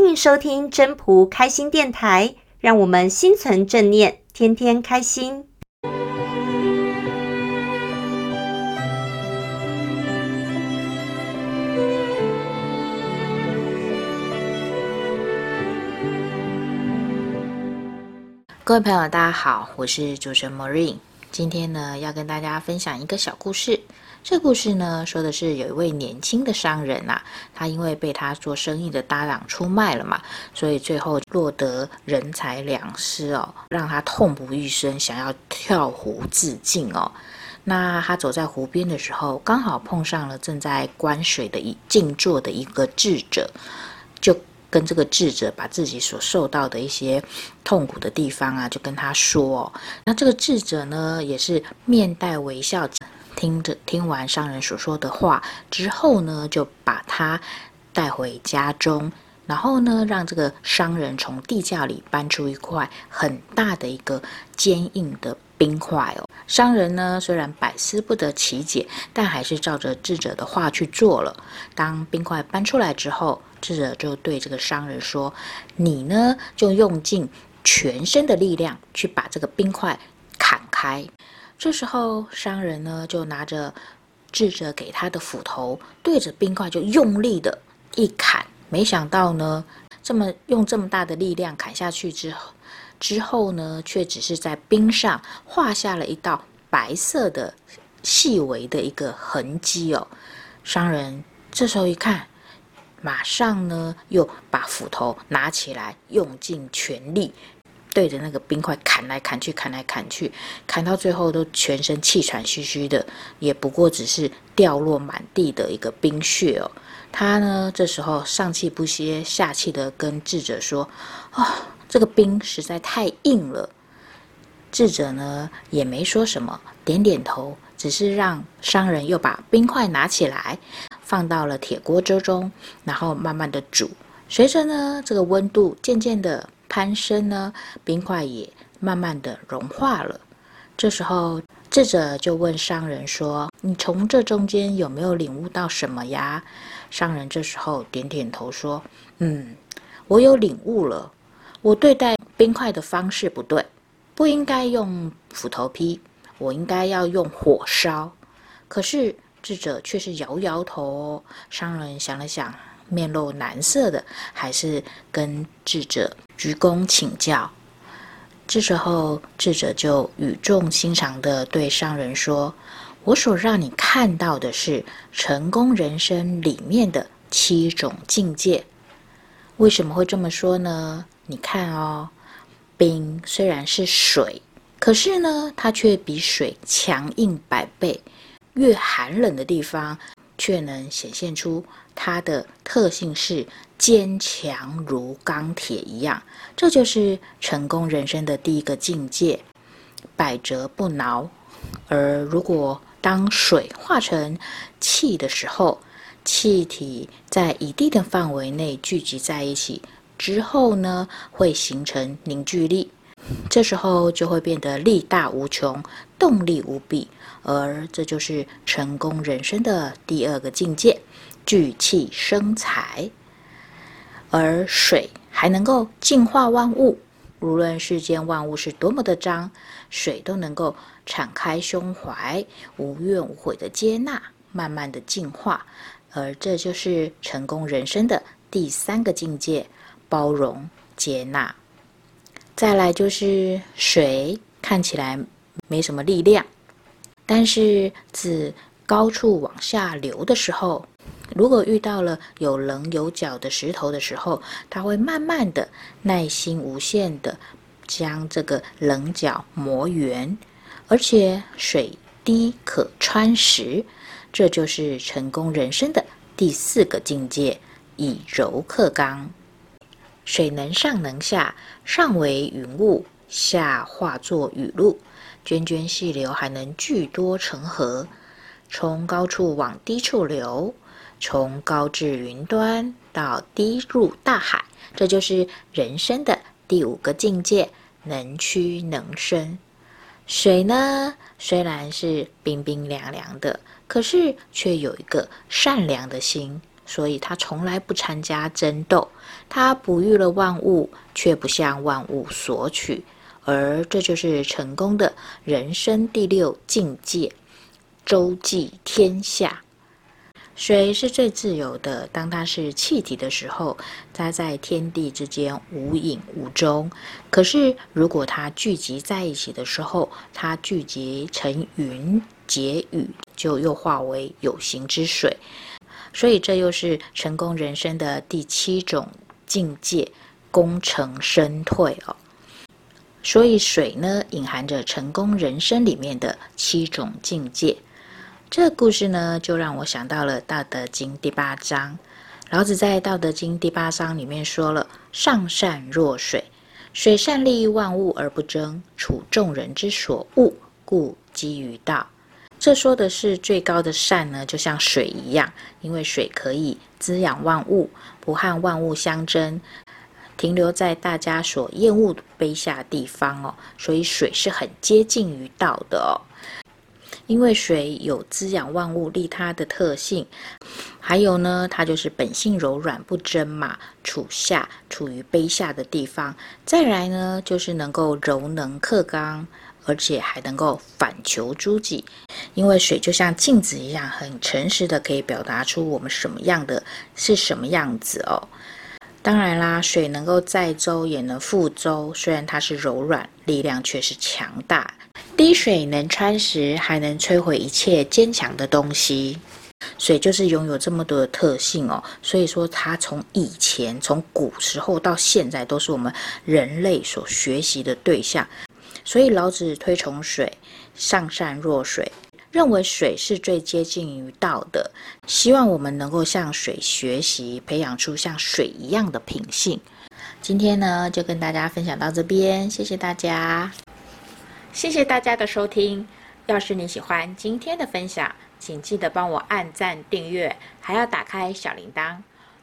欢迎收听真仆开心电台，让我们心存正念，天天开心。各位朋友，大家好，我是主持人 Marine。今天呢，要跟大家分享一个小故事。这故事呢，说的是有一位年轻的商人、啊，他因为被他做生意的搭档出卖了嘛，所以最后落得人财两失哦，让他痛不欲生，想要跳湖自尽哦。那他走在湖边的时候，刚好碰上了正在观水的一静坐的一个智者，就跟这个智者把自己所受到的一些痛苦的地方啊，就跟他说、哦。那这个智者呢，也是面带微笑。听着，听完商人所说的话之后呢，就把他带回家中，然后呢，让这个商人从地窖里搬出一块很大的一个坚硬的冰块哦。商人呢，虽然百思不得其解，但还是照着智者的话去做了。当冰块搬出来之后，智者就对这个商人说：“你呢，就用尽全身的力量去把这个冰块砍开。”这时候，商人呢就拿着智者给他的斧头，对着冰块就用力的一砍。没想到呢，这么用这么大的力量砍下去之后，之后呢，却只是在冰上画下了一道白色的细微的一个痕迹哦。商人这时候一看，马上呢又把斧头拿起来，用尽全力。对着那个冰块砍来砍去，砍来砍去，砍到最后都全身气喘吁吁的，也不过只是掉落满地的一个冰屑哦。他呢，这时候上气不接下气的跟智者说：“啊、哦，这个冰实在太硬了。”智者呢也没说什么，点点头，只是让商人又把冰块拿起来，放到了铁锅粥中，然后慢慢的煮。随着呢这个温度渐渐的。攀升呢，冰块也慢慢的融化了。这时候，智者就问商人说：“你从这中间有没有领悟到什么呀？”商人这时候点点头说：“嗯，我有领悟了。我对待冰块的方式不对，不应该用斧头劈，我应该要用火烧。可是智者却是摇摇头。”商人想了想。面露难色的，还是跟智者鞠躬请教。这时候，智者就语重心长地对商人说：“我所让你看到的是成功人生里面的七种境界。为什么会这么说呢？你看哦，冰虽然是水，可是呢，它却比水强硬百倍。越寒冷的地方，却能显现出。”它的特性是坚强如钢铁一样，这就是成功人生的第一个境界，百折不挠。而如果当水化成气的时候，气体在一定的范围内聚集在一起之后呢，会形成凝聚力，这时候就会变得力大无穷，动力无比。而这就是成功人生的第二个境界。聚气生财，而水还能够净化万物。无论世间万物是多么的脏，水都能够敞开胸怀，无怨无悔的接纳，慢慢的净化。而这就是成功人生的第三个境界：包容接纳。再来就是水看起来没什么力量，但是自高处往下流的时候。如果遇到了有棱有角的石头的时候，它会慢慢的、耐心无限的将这个棱角磨圆，而且水滴可穿石，这就是成功人生的第四个境界：以柔克刚。水能上能下，上为云雾，下化作雨露，涓涓细流还能聚多成河，从高处往低处流。从高至云端到低入大海，这就是人生的第五个境界：能屈能伸。水呢，虽然是冰冰凉凉的，可是却有一个善良的心，所以他从来不参加争斗。他哺育了万物，却不向万物索取，而这就是成功的人生第六境界——周济天下。水是最自由的。当它是气体的时候，它在天地之间无影无踪。可是，如果它聚集在一起的时候，它聚集成云结雨，就又化为有形之水。所以，这又是成功人生的第七种境界——功成身退哦。所以，水呢，隐含着成功人生里面的七种境界。这故事呢，就让我想到了《道德经》第八章。老子在《道德经》第八章里面说了：“上善若水，水善利万物而不争，处众人之所恶，故几于道。”这说的是最高的善呢，就像水一样，因为水可以滋养万物，不和万物相争，停留在大家所厌恶卑下的地方哦，所以水是很接近于道的哦。因为水有滋养万物、利他的特性，还有呢，它就是本性柔软不争嘛，处下处于卑下的地方。再来呢，就是能够柔能克刚，而且还能够反求诸己。因为水就像镜子一样，很诚实的可以表达出我们什么样的是什么样子哦。当然啦，水能够载舟也能覆舟，虽然它是柔软，力量却是强大。滴水能穿石，还能摧毁一切坚强的东西。水就是拥有这么多的特性哦，所以说它从以前从古时候到现在都是我们人类所学习的对象。所以老子推崇水，上善若水，认为水是最接近于道的。希望我们能够向水学习，培养出像水一样的品性。今天呢，就跟大家分享到这边，谢谢大家。谢谢大家的收听。要是你喜欢今天的分享，请记得帮我按赞、订阅，还要打开小铃铛。